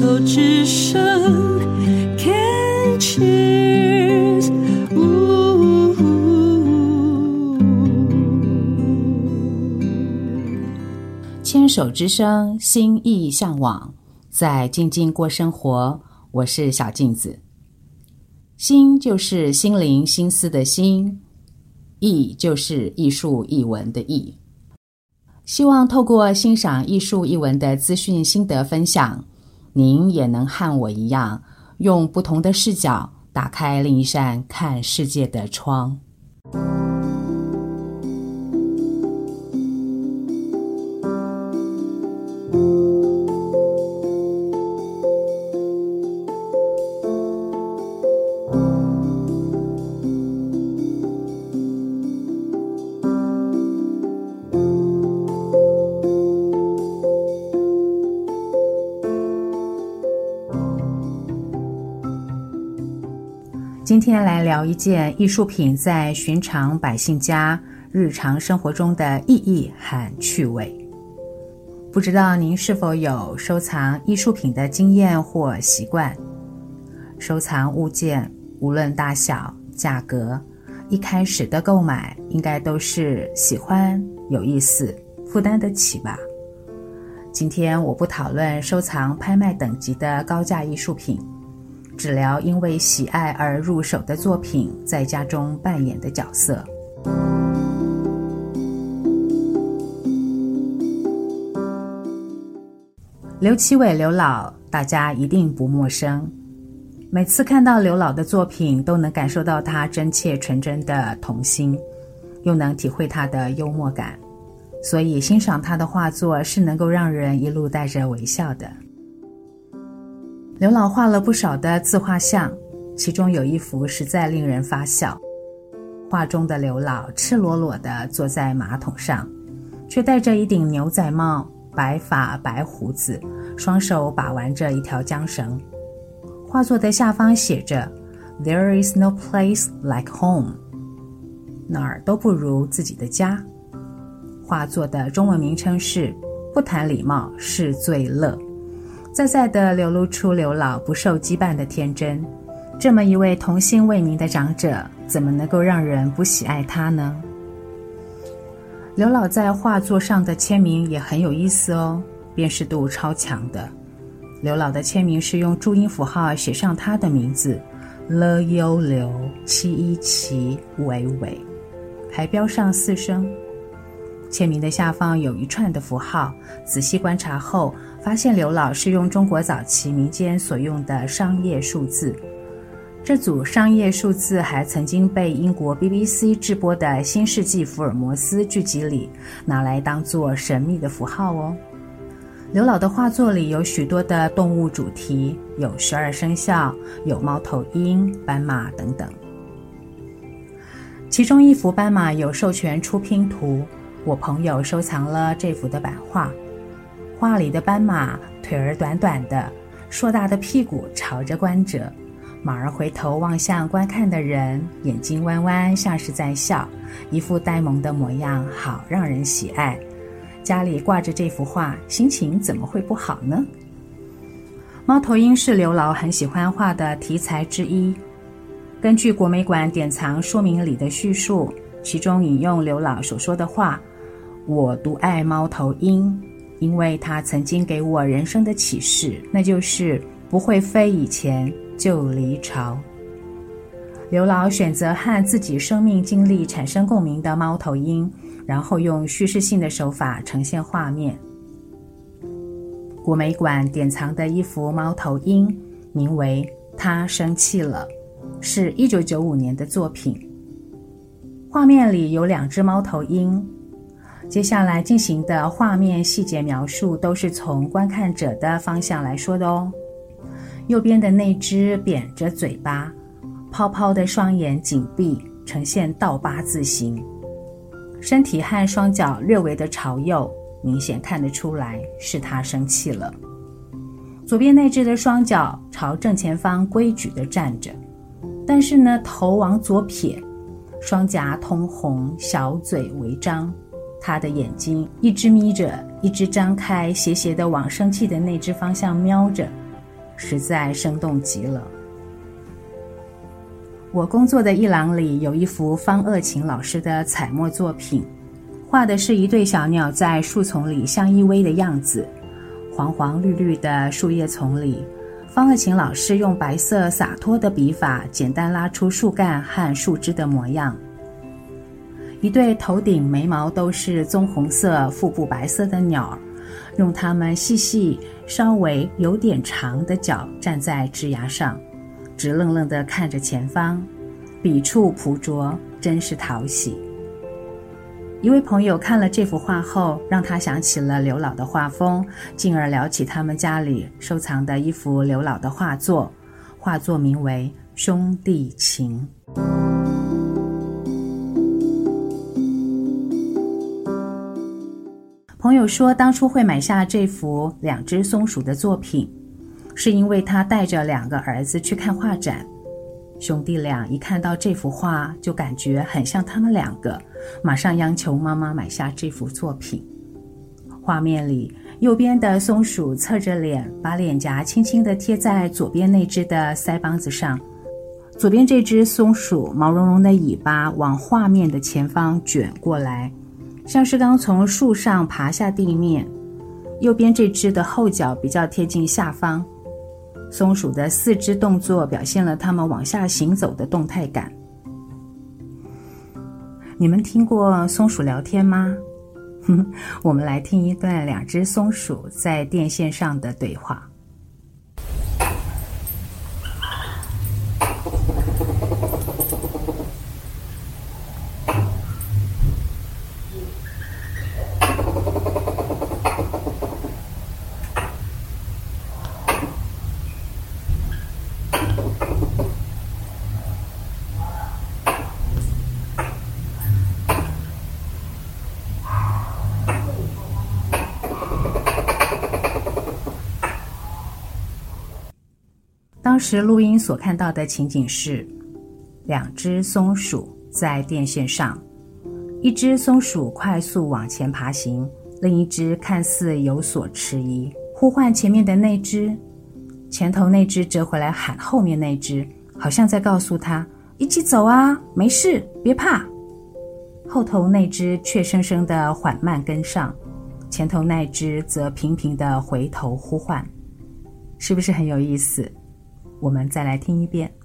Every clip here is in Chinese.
手之声，Can cheers，牵手之声，心意向往，在静静过生活。我是小镜子，心就是心灵、心思的心，艺就是艺术、艺文的艺。希望透过欣赏艺术艺文的资讯心得分享，您也能和我一样，用不同的视角打开另一扇看世界的窗。今天来聊一件艺术品在寻常百姓家日常生活中的意义和趣味。不知道您是否有收藏艺术品的经验或习惯？收藏物件无论大小、价格，一开始的购买应该都是喜欢、有意思、负担得起吧？今天我不讨论收藏拍卖等级的高价艺术品。只聊因为喜爱而入手的作品在家中扮演的角色。刘奇伟刘老，大家一定不陌生。每次看到刘老的作品，都能感受到他真切纯真的童心，又能体会他的幽默感，所以欣赏他的画作是能够让人一路带着微笑的。刘老画了不少的自画像，其中有一幅实在令人发笑。画中的刘老赤裸裸地坐在马桶上，却戴着一顶牛仔帽，白发白胡子，双手把玩着一条缰绳。画作的下方写着 “There is no place like home”，哪儿都不如自己的家。画作的中文名称是“不谈礼貌是最乐”。在在的流露出刘老不受羁绊的天真，这么一位童心未泯的长者，怎么能够让人不喜爱他呢？刘老在画作上的签名也很有意思哦，辨识度超强的。刘老的签名是用注音符号写上他的名字：L U 刘七一七伟伟，还标上四声。签名的下方有一串的符号，仔细观察后，发现刘老是用中国早期民间所用的商业数字。这组商业数字还曾经被英国 BBC 制播的《新世纪福尔摩斯》剧集里拿来当做神秘的符号哦。刘老的画作里有许多的动物主题，有十二生肖，有猫头鹰、斑马等等。其中一幅斑马有授权出拼图。我朋友收藏了这幅的版画，画里的斑马腿儿短短的，硕大的屁股朝着观者，马儿回头望向观看的人，眼睛弯弯，像是在笑，一副呆萌的模样，好让人喜爱。家里挂着这幅画，心情怎么会不好呢？猫头鹰是刘老很喜欢画的题材之一。根据国美馆典藏说明里的叙述，其中引用刘老所说的话。我独爱猫头鹰，因为它曾经给我人生的启示，那就是不会飞以前就离巢。刘老选择和自己生命经历产生共鸣的猫头鹰，然后用叙事性的手法呈现画面。国美馆典藏的一幅猫头鹰，名为《他生气了》，是一九九五年的作品。画面里有两只猫头鹰。接下来进行的画面细节描述都是从观看者的方向来说的哦。右边的那只扁着嘴巴，泡泡的双眼紧闭，呈现倒八字形，身体和双脚略微的朝右，明显看得出来是他生气了。左边那只的双脚朝正前方规矩的站着，但是呢，头往左撇，双颊通红，小嘴微张。他的眼睛一只眯着，一只张开，斜斜的往生气的那只方向瞄着，实在生动极了。我工作的一廊里有一幅方鄂琴老师的彩墨作品，画的是一对小鸟在树丛里相依偎的样子。黄黄绿绿的树叶丛里，方鄂琴老师用白色洒脱的笔法，简单拉出树干和树枝的模样。一对头顶眉毛都是棕红色、腹部白色的鸟，用它们细细、稍微有点长的脚站在枝桠上。直愣愣地看着前方，笔触朴拙，真是讨喜。一位朋友看了这幅画后，让他想起了刘老的画风，进而聊起他们家里收藏的一幅刘老的画作，画作名为《兄弟情》。朋友说，当初会买下这幅两只松鼠的作品。是因为他带着两个儿子去看画展，兄弟俩一看到这幅画，就感觉很像他们两个，马上央求妈妈买下这幅作品。画面里，右边的松鼠侧着脸，把脸颊轻轻地贴在左边那只的腮帮子上。左边这只松鼠毛茸茸的尾巴往画面的前方卷过来，像是刚从树上爬下地面。右边这只的后脚比较贴近下方。松鼠的四肢动作表现了它们往下行走的动态感。你们听过松鼠聊天吗？哼，我们来听一段两只松鼠在电线上的对话。当时录音所看到的情景是，两只松鼠在电线上，一只松鼠快速往前爬行，另一只看似有所迟疑，呼唤前面的那只，前头那只折回来喊后面那只，好像在告诉他一起走啊，没事，别怕。后头那只怯生生地缓慢跟上，前头那只则频频地回头呼唤，是不是很有意思？我们再来听一遍。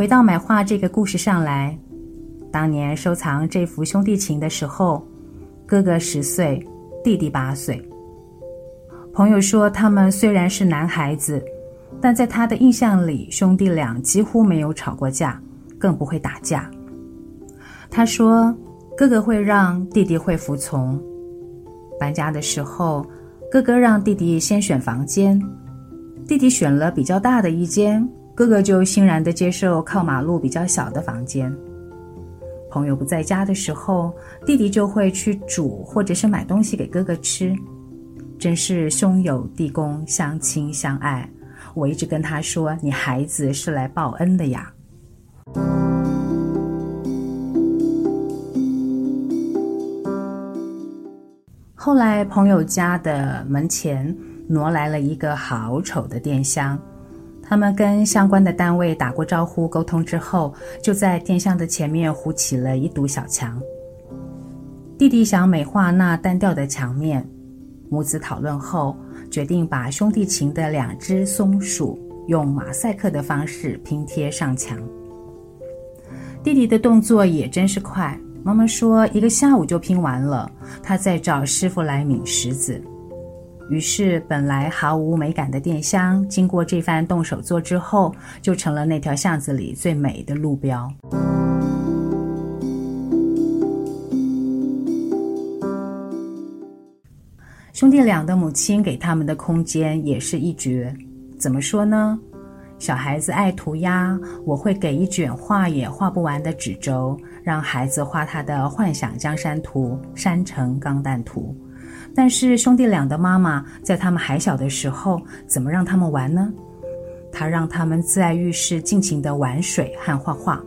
回到买画这个故事上来，当年收藏这幅兄弟情的时候，哥哥十岁，弟弟八岁。朋友说，他们虽然是男孩子，但在他的印象里，兄弟俩几乎没有吵过架，更不会打架。他说，哥哥会让，弟弟会服从。搬家的时候，哥哥让弟弟先选房间，弟弟选了比较大的一间。哥哥就欣然地接受靠马路比较小的房间。朋友不在家的时候，弟弟就会去煮或者是买东西给哥哥吃，真是兄友弟恭，相亲相爱。我一直跟他说：“你孩子是来报恩的呀。”后来，朋友家的门前挪来了一个好丑的电箱。他们跟相关的单位打过招呼，沟通之后，就在电箱的前面糊起了一堵小墙。弟弟想美化那单调的墙面，母子讨论后，决定把兄弟情的两只松鼠用马赛克的方式拼贴上墙。弟弟的动作也真是快，妈妈说一个下午就拼完了，他在找师傅来抿石子。于是，本来毫无美感的电箱，经过这番动手做之后，就成了那条巷子里最美的路标。兄弟俩的母亲给他们的空间也是一绝。怎么说呢？小孩子爱涂鸦，我会给一卷画也画不完的纸轴，让孩子画他的幻想江山图、山城钢弹图。但是兄弟俩的妈妈在他们还小的时候，怎么让他们玩呢？她让他们在浴室尽情地玩水和画画。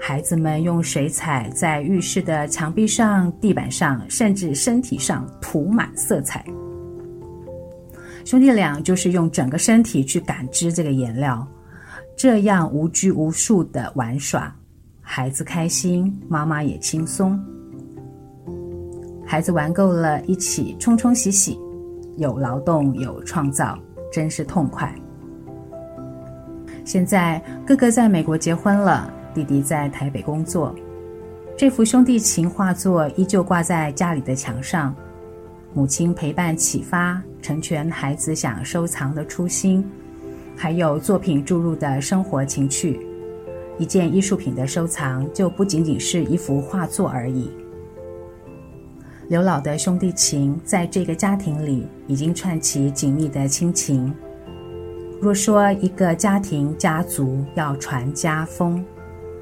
孩子们用水彩在浴室的墙壁上、地板上，甚至身体上涂满色彩。兄弟俩就是用整个身体去感知这个颜料，这样无拘无束地玩耍。孩子开心，妈妈也轻松。孩子玩够了，一起冲冲洗洗，有劳动有创造，真是痛快。现在哥哥在美国结婚了。弟弟在台北工作，这幅兄弟情画作依旧挂在家里的墙上。母亲陪伴启发，成全孩子想收藏的初心，还有作品注入的生活情趣。一件艺术品的收藏，就不仅仅是一幅画作而已。刘老的兄弟情，在这个家庭里已经串起紧密的亲情。若说一个家庭家族要传家风，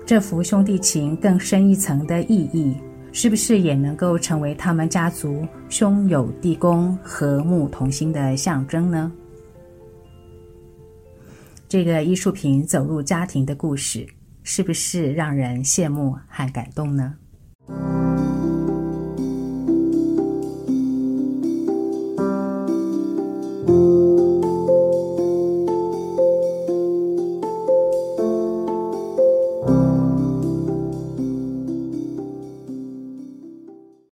这幅兄弟情更深一层的意义，是不是也能够成为他们家族兄友弟恭、和睦同心的象征呢？这个艺术品走入家庭的故事，是不是让人羡慕和感动呢？